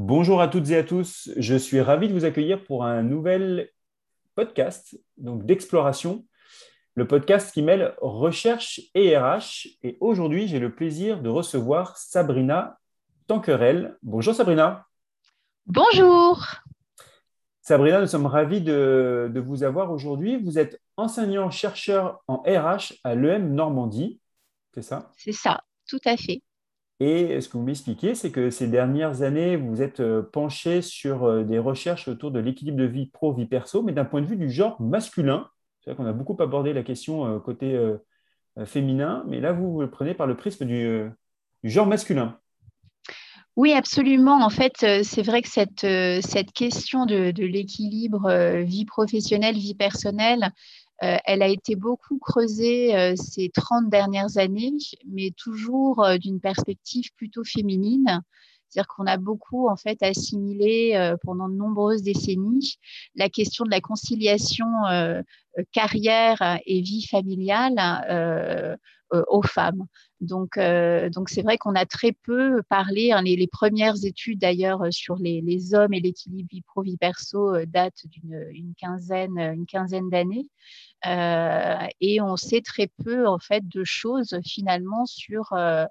Bonjour à toutes et à tous, je suis ravi de vous accueillir pour un nouvel podcast donc d'exploration, le podcast qui mêle recherche et RH. Et aujourd'hui, j'ai le plaisir de recevoir Sabrina Tanquerel. Bonjour Sabrina. Bonjour. Sabrina, nous sommes ravis de, de vous avoir aujourd'hui. Vous êtes enseignant-chercheur en RH à l'EM Normandie, c'est ça? C'est ça, tout à fait. Et ce que vous m'expliquez, c'est que ces dernières années, vous êtes euh, penché sur euh, des recherches autour de l'équilibre de vie pro-vie perso, mais d'un point de vue du genre masculin. C'est vrai qu'on a beaucoup abordé la question euh, côté féminin, mais là, vous, le prenez par le prisme du, genre masculin. Oui, absolument. En fait, c'est vrai que cette, cette question de, l'équilibre vie professionnelle, vie personnelle, elle a été beaucoup creusée euh, ces 30 dernières années, mais toujours euh, d'une perspective plutôt féminine. C'est-à-dire qu'on a beaucoup en fait assimilé pendant de nombreuses décennies la question de la conciliation carrière et vie familiale aux femmes. Donc, donc c'est vrai qu'on a très peu parlé. Hein, les, premières études d'ailleurs sur les, hommes et l'équilibre vie pro vie perso datent d'une quinzaine, une quinzaine d'années. Euh, et on sait très peu en fait de choses finalement sur euh,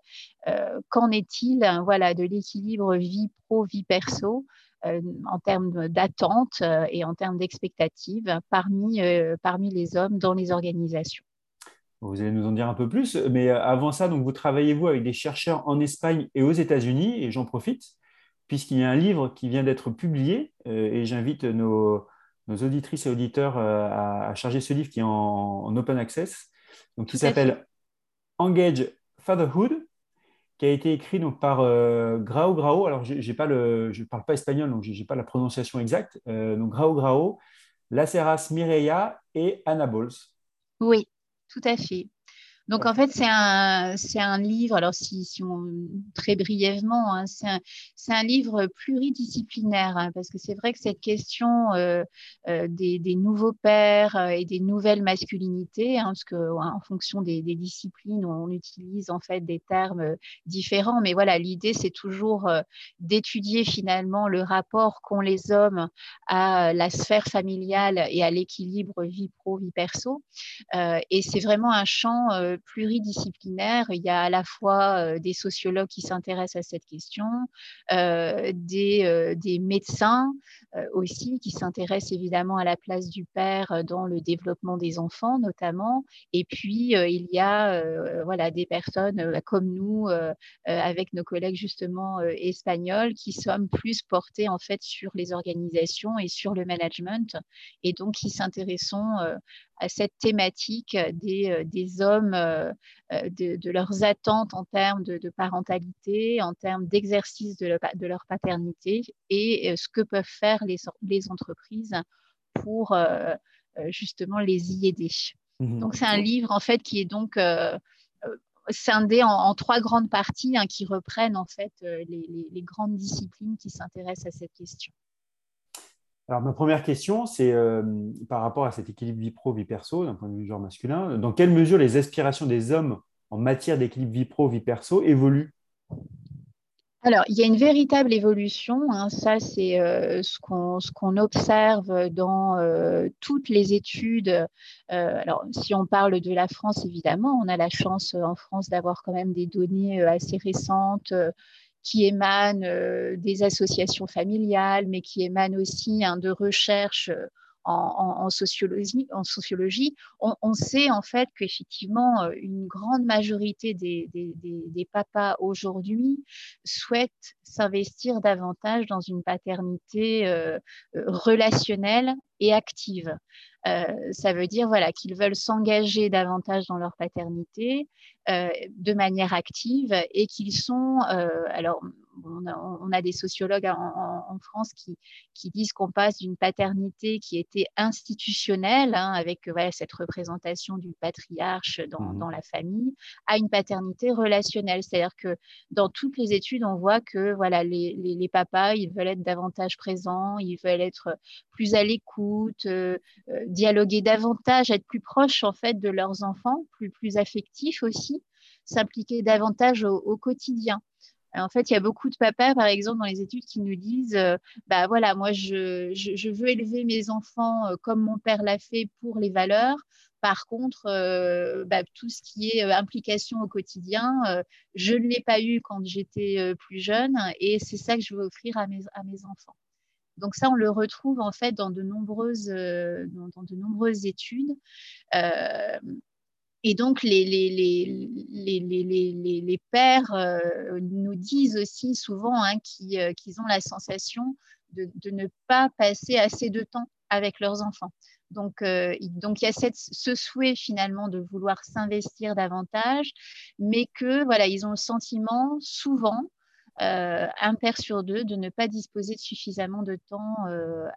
euh, qu'en est-il voilà, de l'équilibre vie pro, vie perso. en termes d'attente et en termes d'expectatives parmi, parmi les hommes dans les organisations. Vous allez nous en dire un peu plus, mais avant ça, donc vous travaillez vous avec des chercheurs en Espagne et aux États-Unis, et j'en profite puisqu'il y a un livre qui vient d'être publié, et j'invite nos, nos auditrices et auditeurs euh, à, charger ce livre qui est en, open access, donc qui s'appelle Engage Fatherhood, qui a été écrit donc par euh, Grao Grao. Alors, j'ai pas le, je ne parle pas espagnol, donc je n'ai pas la prononciation exacte. Euh, donc, Grao Grao, Laceras Mireia et Anna Bowles. Oui, tout à fait. Donc en fait, c'est un, c'est un livre, alors si, si on, très brièvement, hein, c'est, un, c'est un livre pluridisciplinaire, hein, parce que c'est vrai que cette question euh, euh, des, des, nouveaux pères euh, et des nouvelles masculinités, hein, parce que en fonction des, des, disciplines, on utilise en fait des termes différents, mais voilà, l'idée c'est toujours d'étudier finalement le rapport qu'ont les hommes à la sphère familiale et à l'équilibre vie pro, vie perso, et c'est vraiment un champ pluridisciplinaire. Il y a à la fois euh, des sociologues qui s'intéressent à cette question, euh, des, euh, des, médecins aussi qui s'intéressent évidemment à la place du père dans le développement des enfants notamment. Et puis, il y a voilà, des personnes comme nous, avec nos collègues justement espagnols, qui sommes plus portés en fait sur les organisations et sur le management, et donc qui s'intéressent à cette thématique des, euh, des hommes, euh, euh, de, leurs attentes en termes de, parentalité, en termes d'exercice de, de, leur paternité et ce que peuvent faire les, les entreprises pour justement les y aider. Mmh donc c'est un livre en fait qui est donc scindé en, trois grandes parties hein, qui reprennent en fait les, les grandes disciplines qui s'intéressent à cette question. Alors, ma première question, c'est euh, par rapport à cet équilibre vie pro, vie perso, d'un point de vue genre masculin, dans quelle mesure les aspirations des hommes en matière d'équilibre vie pro, vie perso évoluent? Alors, il y a une véritable évolution. Hein. Ça, c'est euh, ce qu'on observe dans euh, toutes les études. alors, si on parle de la France, évidemment, on a la chance en France d'avoir quand même des données assez récentes qui émanent euh, des associations familiales, mais qui émanent aussi hein, de recherches euh, en, sociologie, on, sait en fait qu'effectivement, euh, une grande majorité des, des papas aujourd'hui souhaitent s'investir davantage dans une paternité relationnelle et active. Euh, ça veut dire voilà, qu'ils veulent s'engager davantage dans leur paternité euh, de manière active et qu'ils sont, euh, alors on a, des sociologues en, France qui, qui disent qu'on passe d'une paternité qui était institutionnelle, hein, avec voilà, cette représentation du patriarche dans, mmh dans, la famille, à une paternité relationnelle. C'est-à-dire que dans toutes les études, on voit que voilà, les, les, les, papas, ils veulent être davantage présents, ils veulent être plus à l'écoute, euh, euh, dialoguer davantage, être plus proches en fait de leurs enfants, plus, plus affectifs aussi, s'impliquer davantage au, quotidien. En fait, il y a beaucoup de papas, par exemple, dans les études qui nous disent euh, bah voilà, moi, je, veux élever mes enfants euh, comme mon père l'a fait pour les valeurs. Par contre, euh, bah, tout ce qui est implication au quotidien, je ne l'ai pas eu quand j'étais plus jeune et c'est ça que je veux offrir à mes, enfants. Donc ça, on le retrouve en fait dans de nombreuses études. Et donc, les, pères euh, nous disent aussi souvent hein, euh, qu'ils ont la sensation de, ne pas passer assez de temps avec leurs enfants. Donc, euh, il y a ce souhait finalement de vouloir s'investir davantage, mais que voilà, ils ont le sentiment souvent, un père sur deux, de ne pas disposer de suffisamment de temps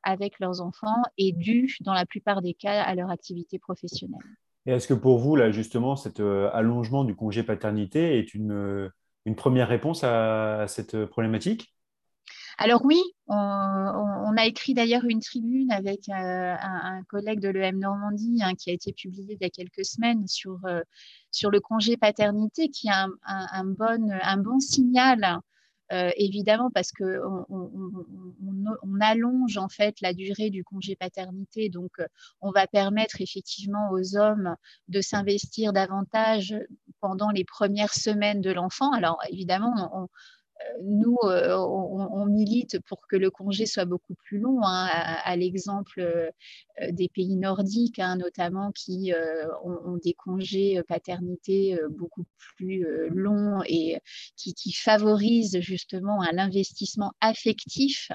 avec leurs enfants et dû, dans la plupart des cas, à leur activité professionnelle. Et est-ce que pour vous, là, justement, cet euh, allongement du congé paternité est une, euh, première réponse à, cette problématique? Alors oui, on, a écrit d'ailleurs une tribune avec euh, un, collègue de l'EM Normandie hein, qui a été publiée il y a quelques semaines sur, le congé paternité, qui est un bon signal évidemment parce que on, allonge en fait la durée du congé paternité, donc on va permettre effectivement aux hommes de s'investir davantage pendant les premières semaines de l'enfant. Alors évidemment, nous, euh, on, milite pour que le congé soit beaucoup plus long, hein, à, l'exemple euh, des pays nordiques, hein, notamment, qui euh, ont, des congés paternité beaucoup plus longs et qui, favorisent justement l'investissement affectif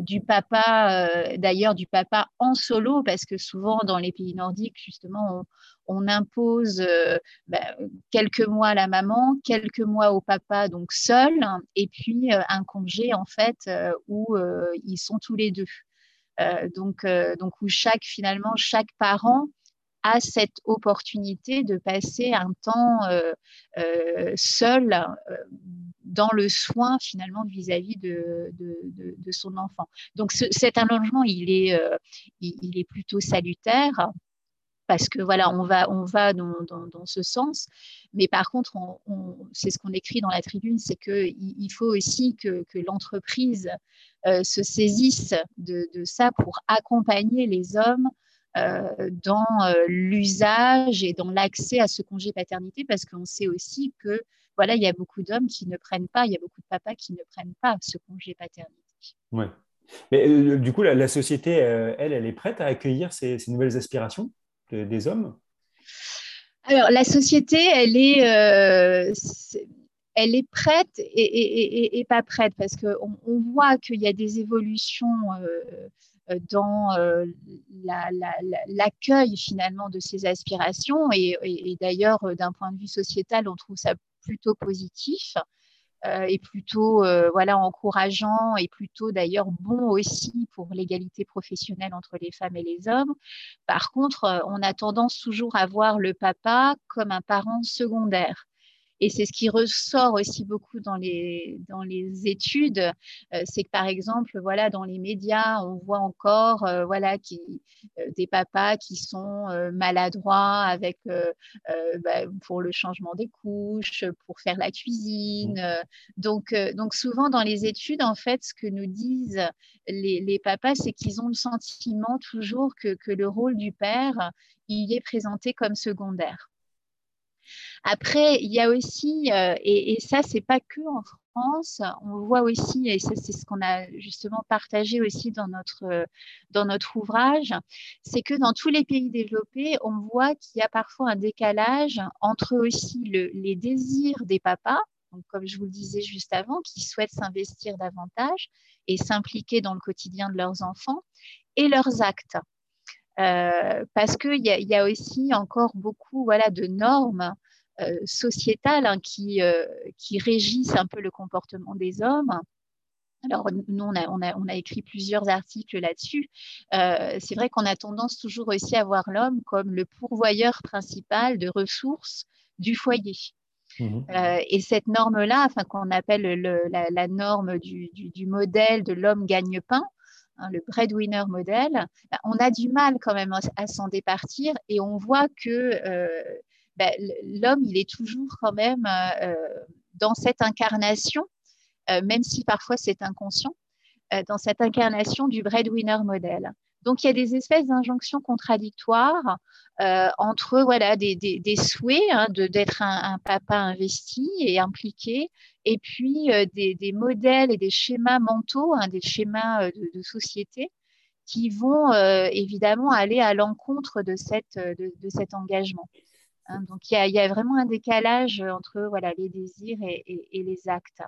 du papa, d'ailleurs du papa en solo, parce que souvent dans les pays nordiques, justement, on, on impose euh, bah, quelques mois à la maman, quelques mois au papa, donc seul, et puis euh, un congé en fait euh, où ils sont tous les deux. donc, donc où chaque finalement chaque parent a cette opportunité de passer un temps seul dans le soin finalement vis-à-vis de, de, son enfant. Donc cet allongement, il est, il, est plutôt salutaire parce que voilà, on va, on va dans, dans, ce sens. Mais par contre, on, c'est ce qu'on écrit dans la tribune, c'est qu'il il faut aussi que, que l'entreprise euh, se saisisse de, de, ça pour accompagner les hommes euh, dans euh, l'usage et dans l'accès à ce congé paternité, parce qu'on sait aussi que voilà, il y a beaucoup d'hommes qui ne prennent pas, il y a beaucoup de papas qui ne prennent pas ce congé paternité. Ouais. Mais du coup, la, société, elle, elle est prête à accueillir ces nouvelles aspirations? Des hommes? Alors, la société, elle est, euh, elle est prête et, pas prête parce qu'on on voit qu'il y a des évolutions euh, dans euh, l'accueil finalement de ces aspirations et d'ailleurs, d'un point de vue sociétal, on trouve ça plutôt positif. Euh, est plutôt euh, voilà encourageant et plutôt d'ailleurs bon aussi pour l'égalité professionnelle entre les femmes et les hommes. Par contre, euh, on a tendance toujours à voir le papa comme un parent secondaire. Et c'est ce qui ressort aussi beaucoup dans les, dans les études, euh, c'est que par exemple, voilà, dans les médias, on voit encore euh, voilà, qui, euh, des papas qui sont maladroits avec, bah, pour le changement des couches, pour faire la cuisine. Donc, donc souvent dans les études, en fait, ce que nous disent les, les papas, c'est qu'ils ont le sentiment toujours que, que le rôle du père, il est présenté comme secondaire. Après, il y a aussi, euh, et, ça, c'est pas que en France, on voit aussi, et ça, c'est ce qu'on a justement partagé aussi dans notre, notre ouvrage, c'est que dans tous les pays développés, on voit qu'il y a parfois un décalage entre aussi les désirs des papas, comme je vous le disais juste avant, qui souhaitent s'investir davantage et s'impliquer dans le quotidien de leurs enfants, et leurs actes. Euh, parce qu'il y, y, a aussi encore beaucoup voilà, de normes euh, sociétales hein, qui, euh, qui régissent un peu le comportement des hommes. Alors, nous, on a, on a, on a écrit plusieurs articles là-dessus. c'est vrai qu'on a tendance toujours aussi à voir l'homme comme le pourvoyeur principal de ressources du foyer. Mmh et cette norme-là, enfin, qu'on appelle le, la, la, norme du, du, du modèle de l'homme gagne-pain, Hein, le breadwinner modèle, bah, on a du mal quand même à, s'en départir et on voit que euh, bah, l'homme, il est toujours quand même euh, dans cette incarnation même si parfois c'est inconscient, dans cette incarnation du breadwinner modèle. Donc, il y a des espèces d'injonctions contradictoires euh, entre voilà, des, souhaits hein, d'être un, papa investi et impliqué, et puis euh, des, modèles et des schémas mentaux, hein, des schémas euh, de, société qui vont évidemment aller à l'encontre de cet engagement. Hein, donc il y, a vraiment un décalage entre voilà, les désirs et, les actes.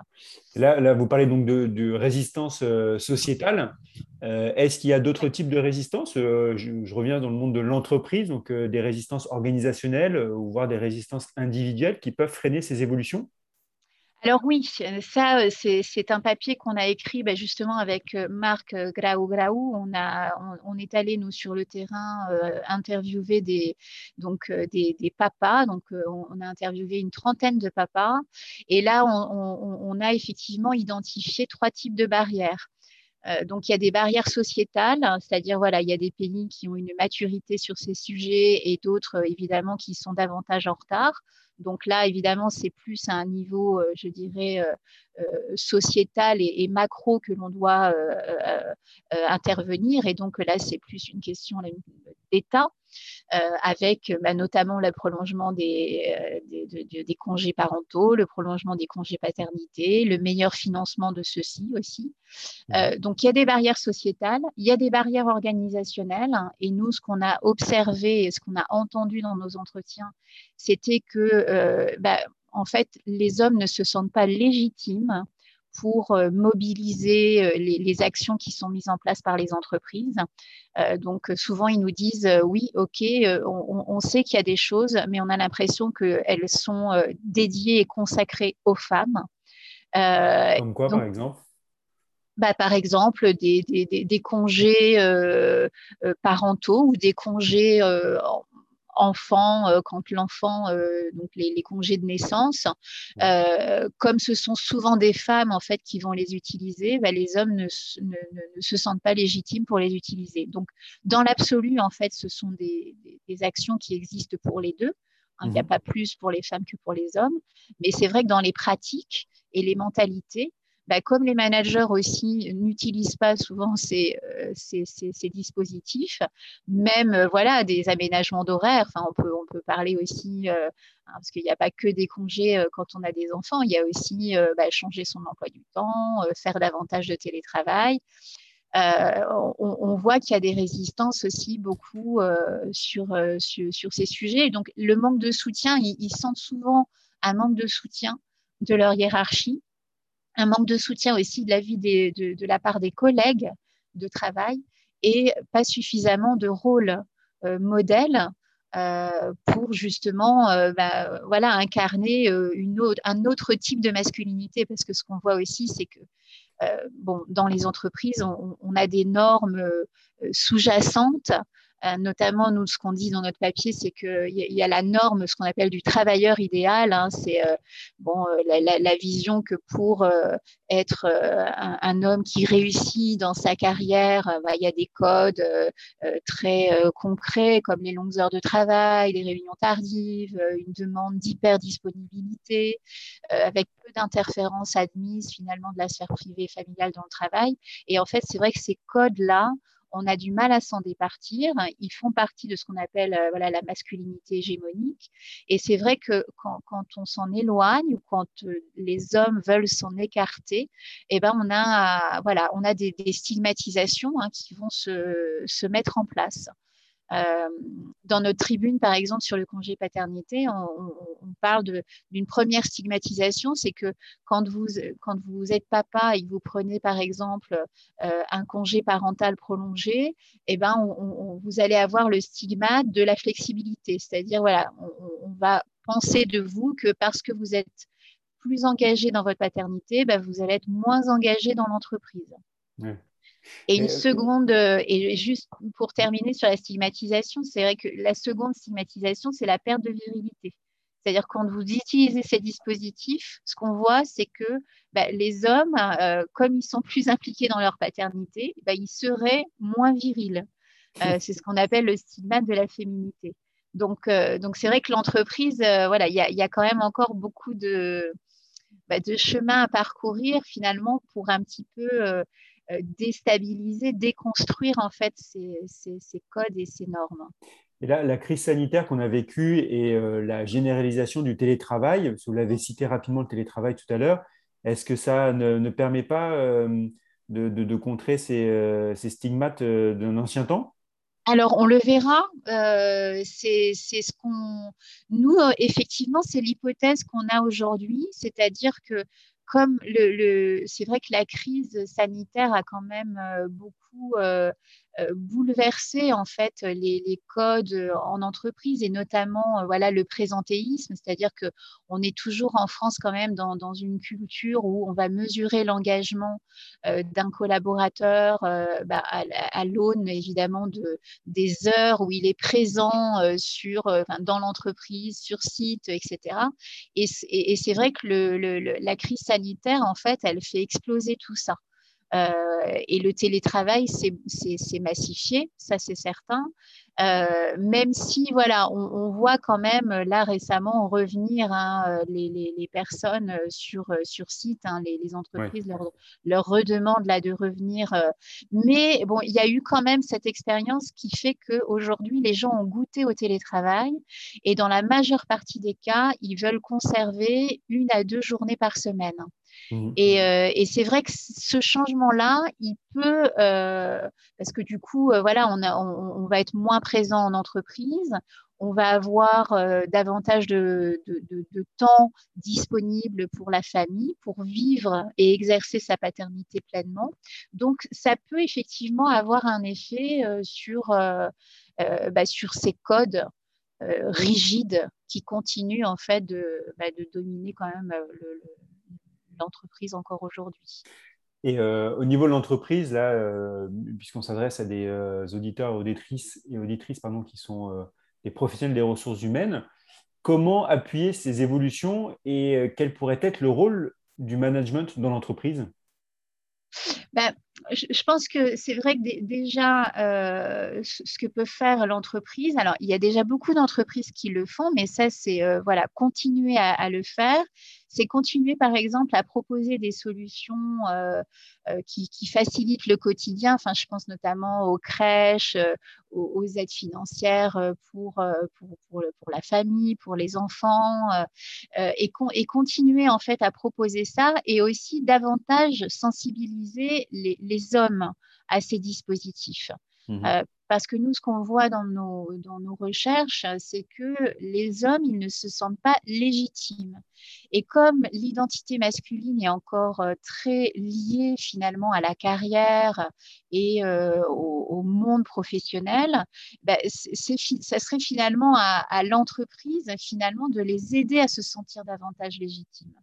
Là, là, vous parlez donc de, résistance euh, sociétale. Euh, est-ce qu'il y a d'autres types de résistance euh, je, reviens dans le monde de l'entreprise, donc des résistances organisationnelles ou voire des résistances individuelles qui peuvent freiner ces évolutions? Alors oui, ça, euh, c'est un papier qu'on a écrit bah, justement avec euh, Marc euh, Graou. On, on, est allé, nous, sur le terrain, interviewer des, donc, des, papas. Donc, on, a interviewé une trentaine de papas. Et là, on, a effectivement identifié trois types de barrières. Donc, il y a des barrières sociétales, hein, c'est-à-dire, voilà, il y a des pays qui ont une maturité sur ces sujets et d'autres, évidemment, qui sont davantage en retard. Donc là, évidemment, c'est plus à un niveau, euh, je dirais, euh, euh, sociétal et, macro que l'on doit intervenir. Et donc là, c'est plus une question d'État. Avec bah, notamment le prolongement des, des, congés parentaux, le prolongement des congés paternité, le meilleur financement de ceux-ci aussi. Mmh. donc il y a des barrières sociétales, il y a des barrières organisationnelles, hein, et nous, ce qu'on a observé et ce qu'on a entendu dans nos entretiens, c'était que euh, bah, en fait, les hommes ne se sentent pas légitimes pour euh, mobiliser euh, les, actions qui sont mises en place par les entreprises. donc souvent, ils nous disent, oui, OK, on, sait qu'il y a des choses, mais on a l'impression qu'elles sont dédiées et consacrées aux femmes. Comme quoi, par exemple? Bah, par exemple des, des, congés parentaux ou des congés enfant, euh, quand l'enfant, euh, donc les, congés de naissance, euh, comme ce sont souvent des femmes en fait qui vont les utiliser, bah, les hommes ne, se sentent pas légitimes pour les utiliser. Donc, dans l'absolu, en fait, ce sont des, actions qui existent pour les deux. Hein, il n'y a mmh pas plus pour les femmes que pour les hommes. Mais c'est vrai que dans les pratiques et les mentalités, bah, comme les managers aussi n'utilisent pas souvent ces, euh, dispositifs, même euh, voilà des aménagements d'horaire. Enfin, on peut on peut parler aussi euh, hein, parce qu'il n'y a pas que des congés quand on a des enfants. Il y a aussi bah, changer son emploi du temps, faire davantage de télétravail. on, voit qu'il y a des résistances aussi beaucoup sur, sur, ces sujets. Donc, le manque de soutien, ils sentent souvent un manque de soutien de leur hiérarchie un manque de soutien aussi de la vie de, la part des collègues de travail et pas suffisamment de rôle euh, modèle euh, pour justement euh, bah, voilà, incarner une autre, un autre type de masculinité. Parce que ce qu'on voit aussi, c'est que bon, dans les entreprises, on a des normes sous-jacentes notamment, nous, ce qu'on dit dans notre papier, c'est qu'il y, y, a la norme, ce qu'on appelle du travailleur idéal. Hein, c'est euh, bon, euh, la, vision que pour être un, homme qui réussit dans sa carrière, bah, il y a des codes très concrets comme les longues heures de travail, les réunions tardives, une demande d'hyper-disponibilité, avec peu d'interférences admises finalement de la sphère privée et familiale dans le travail. Et en fait, c'est vrai que ces codes-là, on a du mal à s'en départir. Ils font partie de ce qu'on appelle euh, voilà, la masculinité hégémonique. Et c'est vrai que quand, on s'en éloigne ou quand euh, les hommes veulent s'en écarter, eh ben, on a, voilà, on a des, stigmatisations hein, qui vont se mettre en place. Euh, dans notre tribune, par exemple, sur le congé paternité, on, parle d'une première stigmatisation, c'est que quand vous, êtes papa et que vous prenez, par exemple, euh, un congé parental prolongé, eh ben, vous allez avoir le stigmate de la flexibilité. C'est-à-dire, voilà, on, va penser de vous que parce que vous êtes plus engagé dans votre paternité, ben, vous allez être moins engagé dans l'entreprise. Et une euh, seconde, euh, et juste pour terminer sur la stigmatisation, c'est vrai que la seconde stigmatisation, c'est la perte de virilité. C'est-à-dire quand vous utilisez ces dispositifs, ce qu'on voit, c'est que bah, les hommes, euh, comme ils sont plus impliqués dans leur paternité, bah, ils seraient moins virils. c'est ce qu'on appelle le stigmate de la féminité. Donc, donc c'est vrai que l'entreprise, voilà, il y, y, a quand même encore beaucoup de, bah, de chemin à parcourir finalement pour un petit peu déstabiliser, déconstruire en fait ces, ces, codes et ces normes. Et là, la crise sanitaire qu'on a vécue et la généralisation du télétravail, vous l'avez cité rapidement le télétravail tout à l'heure, est-ce que ça ne, permet pas de, de, contrer ces, ces stigmates d'un ancien temps? Alors, on le verra. Euh, c'est ce qu'on. Nous, euh, effectivement, c'est l'hypothèse qu'on a aujourd'hui, c'est-à-dire que comme le, c'est vrai que la crise sanitaire a quand même euh, beaucoup euh, bouleverser en fait les, codes en entreprise et notamment voilà le présentéisme, c'est-à-dire que on est toujours en France quand même dans, dans une culture où on va mesurer l'engagement d'un collaborateur bah, à, l'aune évidemment de, des heures où il est présent sur, dans l'entreprise, sur site, etc. Et, et c'est vrai que le, la crise sanitaire en fait elle fait exploser tout ça. Euh, et le télétravail c'est massifié, ça c'est certain. Euh, même si voilà, on, voit quand même là récemment revenir hein, les, les, les, personnes sur, sur site, hein, les, les, entreprises leur, leur, redemandent là de revenir. mais bon, il y a eu quand même cette expérience qui fait qu'aujourd'hui les gens ont goûté au télétravail et dans la majeure partie des cas, ils veulent conserver une à deux journées par semaine. Mmh. Euh, et, c'est vrai que ce changement-là, il peut, euh, parce que du coup, euh, voilà, on, on, va être moins présent en entreprise, on va avoir davantage de, de, temps disponible pour la famille, pour vivre et exercer sa paternité pleinement. Donc, ça peut effectivement avoir un effet sur, bah, sur ces codes rigides qui continuent en fait de, bah, dominer quand même le l'entreprise encore aujourd'hui. Et euh, au niveau de l'entreprise, là, euh, puisqu'on s'adresse à des euh, auditeurs auditrices et auditrices pardon, qui sont des professionnels des ressources humaines, comment appuyer ces évolutions et quel pourrait être le rôle du management dans l'entreprise? Ben, je pense que c'est vrai que déjà, ce que peut faire l'entreprise, alors il y a déjà beaucoup d'entreprises qui le font, mais ça, c'est voilà, continuer à, le faire c'est continuer par exemple à proposer des solutions euh, euh, qui, facilitent le quotidien. Enfin, je pense notamment aux crèches, euh, aux, aides financières pour, pour, la famille, pour les enfants, et, continuer en fait à proposer ça et aussi davantage sensibiliser les hommes à ces dispositifs. Mmh parce que nous, ce qu'on voit dans nos, dans nos recherches, c'est que les hommes, ils ne se sentent pas légitimes. Et comme l'identité masculine est encore euh, très liée finalement à la carrière et euh, au, monde professionnel, bah, ça serait finalement à, à l'entreprise finalement de les aider à se sentir davantage légitimes.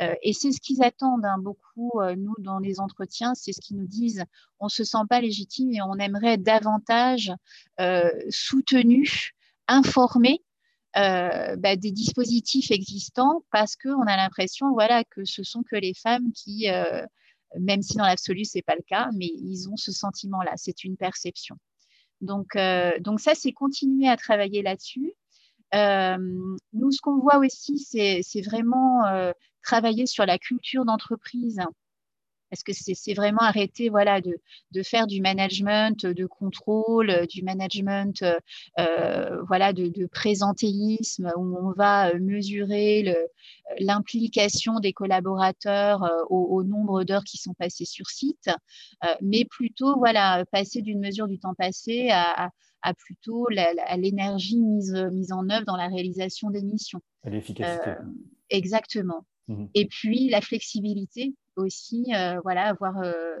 Euh, et c'est ce qu'ils attendent hein, beaucoup, euh, nous, dans les entretiens, c'est ce qu'ils nous disent. On ne se sent pas légitime et on aimerait davantage euh, soutenu, informé bah, des dispositifs existants parce qu'on a l'impression voilà, que ce sont que les femmes qui, même si dans l'absolu, ce n'est pas le cas, mais ils ont ce sentiment-là, c'est une perception. Donc, donc ça, c'est continuer à travailler là-dessus. nous, ce qu'on voit aussi, c'est vraiment travailler sur la culture d'entreprise parce que c'est vraiment arrêter voilà, de, de, faire du management de contrôle, du management euh, voilà, de, de, présentéisme, où on va mesurer l'implication des collaborateurs euh, au, nombre d'heures qui sont passées sur site, euh, mais plutôt voilà, passer d'une mesure du temps passé à, à plutôt l'énergie mise, mise en œuvre dans la réalisation des missions. À l'efficacité. exactement. Mmh Et puis la flexibilité aussi, euh, voilà, avoir euh,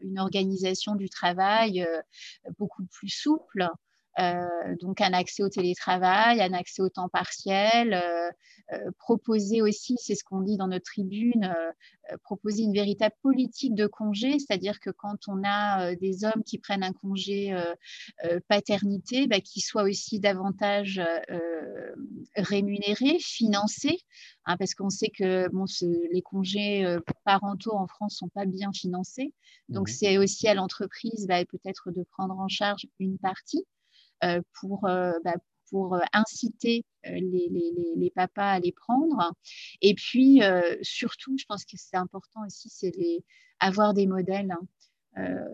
une organisation du travail euh, beaucoup plus souple. Donc un accès au télétravail, un accès au temps partiel, proposer aussi, c'est ce qu'on dit dans notre tribune, proposer une véritable politique de congé, c'est-à-dire que quand on a des hommes qui prennent un congé paternité, bah, qu'ils soient aussi davantage rémunérés, financés, hein, parce qu'on sait que bon, les congés parentaux en France ne sont pas bien financés. Donc, mmh c'est aussi à l'entreprise bah, peut-être de prendre en charge une partie pour, bah, pour inciter les, papas à les prendre. Et puis, surtout, je pense que c'est important aussi, c'est avoir des modèles. Hein,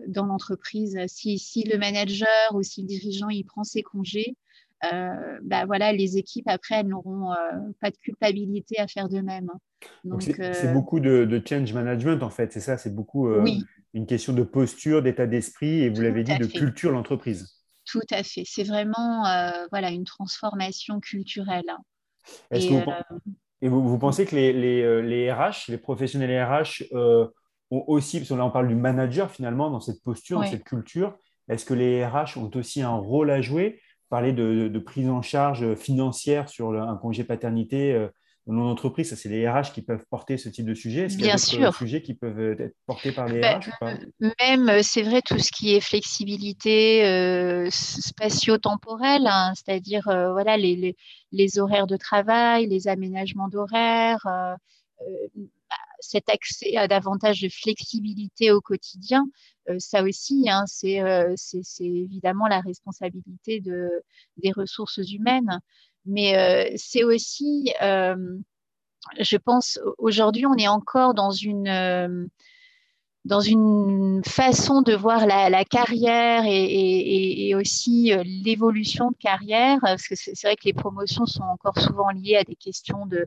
dans l'entreprise. Si, si, le manager ou si le dirigeant il prend ses congés, euh, bah voilà, les équipes, après, elles n'auront euh, pas de culpabilité à faire de même. Hein. Donc, c'est euh, beaucoup de, change management, en fait, c'est ça, c'est beaucoup une question de posture, d'état d'esprit et, vous l'avez dit, de culture l'entreprise. Tout à fait. C'est vraiment voilà, une transformation culturelle. Hein. et, vous, et vous, pensez que les, les, les, RH, les professionnels RH, ont aussi, parce que là on parle du manager finalement, dans cette posture, dans cette culture, est-ce que les RH ont aussi un rôle à jouer? Parler de, prise en charge financière sur un congé paternité euh, dans mon entreprise, ça c'est les RH qui peuvent porter ce type de sujet. Est-ce qu'il y a d'autres sujets qui peuvent être portés par les bah, RH ou pas? Même, euh, c'est vrai, tout ce qui est flexibilité euh, spatio-temporelle, hein, c'est-à-dire voilà, les, les, horaires de travail, les aménagements d'horaires, bah, cet accès à davantage de flexibilité au quotidien, euh, ça aussi, hein, euh, c'est évidemment la responsabilité de, des ressources humaines. Mais euh, c'est aussi, je pense, aujourd'hui, on est encore dans une dans une façon de voir la, carrière et, aussi l'évolution de carrière, parce que c'est vrai que les promotions sont encore souvent liées à des questions de,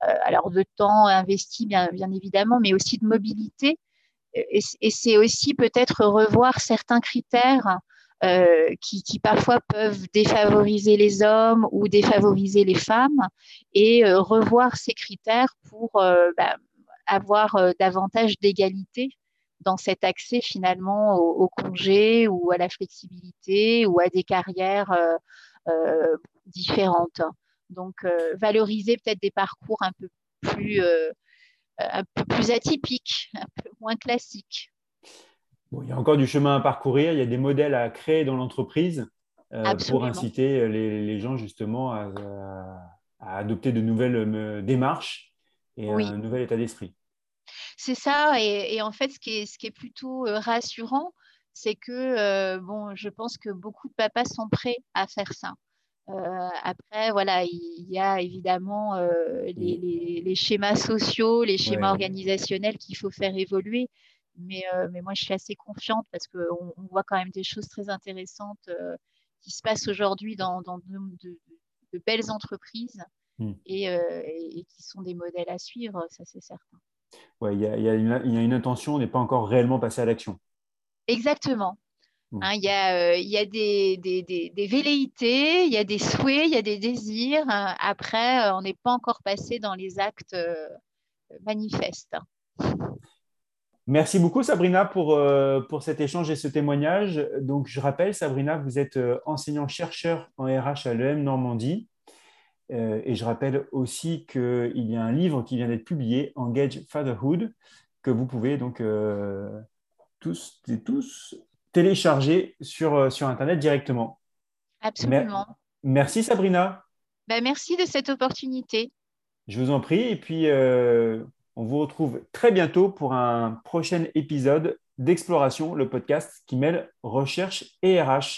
alors de temps investi, bien évidemment, mais aussi de mobilité. Et, c'est aussi peut-être revoir certains critères euh, qui, parfois peuvent défavoriser les hommes ou défavoriser les femmes et euh, revoir ces critères pour euh, bah, avoir davantage d'égalité dans cet accès finalement au, congé ou à la flexibilité ou à des carrières différentes. Donc valoriser peut-être des parcours un peu plus un peu plus atypique, un peu moins classique. Il y a encore du chemin à parcourir, il y a des modèles à créer dans l'entreprise euh, pour inciter les, gens justement à, adopter de nouvelles euh, démarches et un nouvel état d'esprit. C'est ça, et, en fait, ce qui est, ce qui est plutôt euh, rassurant, c'est que bon, je pense que beaucoup de papas sont prêts à faire ça. Euh, après, voilà, il y a évidemment euh, les, schémas sociaux, les schémas organisationnels qu'il faut faire évoluer. Mais, euh, mais, moi, je suis assez confiante parce qu'on on voit quand même des choses très intéressantes qui se passent aujourd'hui dans, de, belles entreprises hmm. et, qui sont des modèles à suivre, ça c'est certain. Ouais, il y, y, a une intention, on n'est pas encore réellement passé à l'action. Exactement. Hein, il y a, euh, y a des, des, des, velléités, il y a des souhaits, il y a des désirs. Hein. Après, euh, on n'est pas encore passé dans les actes euh, manifestes. Merci beaucoup Sabrina pour, pour cet échange et ce témoignage. Donc, je rappelle, Sabrina, vous êtes enseignant-chercheur en RH à l'EM Normandie. et je rappelle aussi qu'il y a un livre qui vient d'être publié, Engage Fatherhood, que vous pouvez donc tous et tous télécharger sur, euh, sur Internet directement. Absolument. Merci Sabrina. Ben, merci de cette opportunité. Je vous en prie. Et puis, euh, on vous retrouve très bientôt pour un prochain épisode d'Exploration, le podcast qui mêle recherche et RH.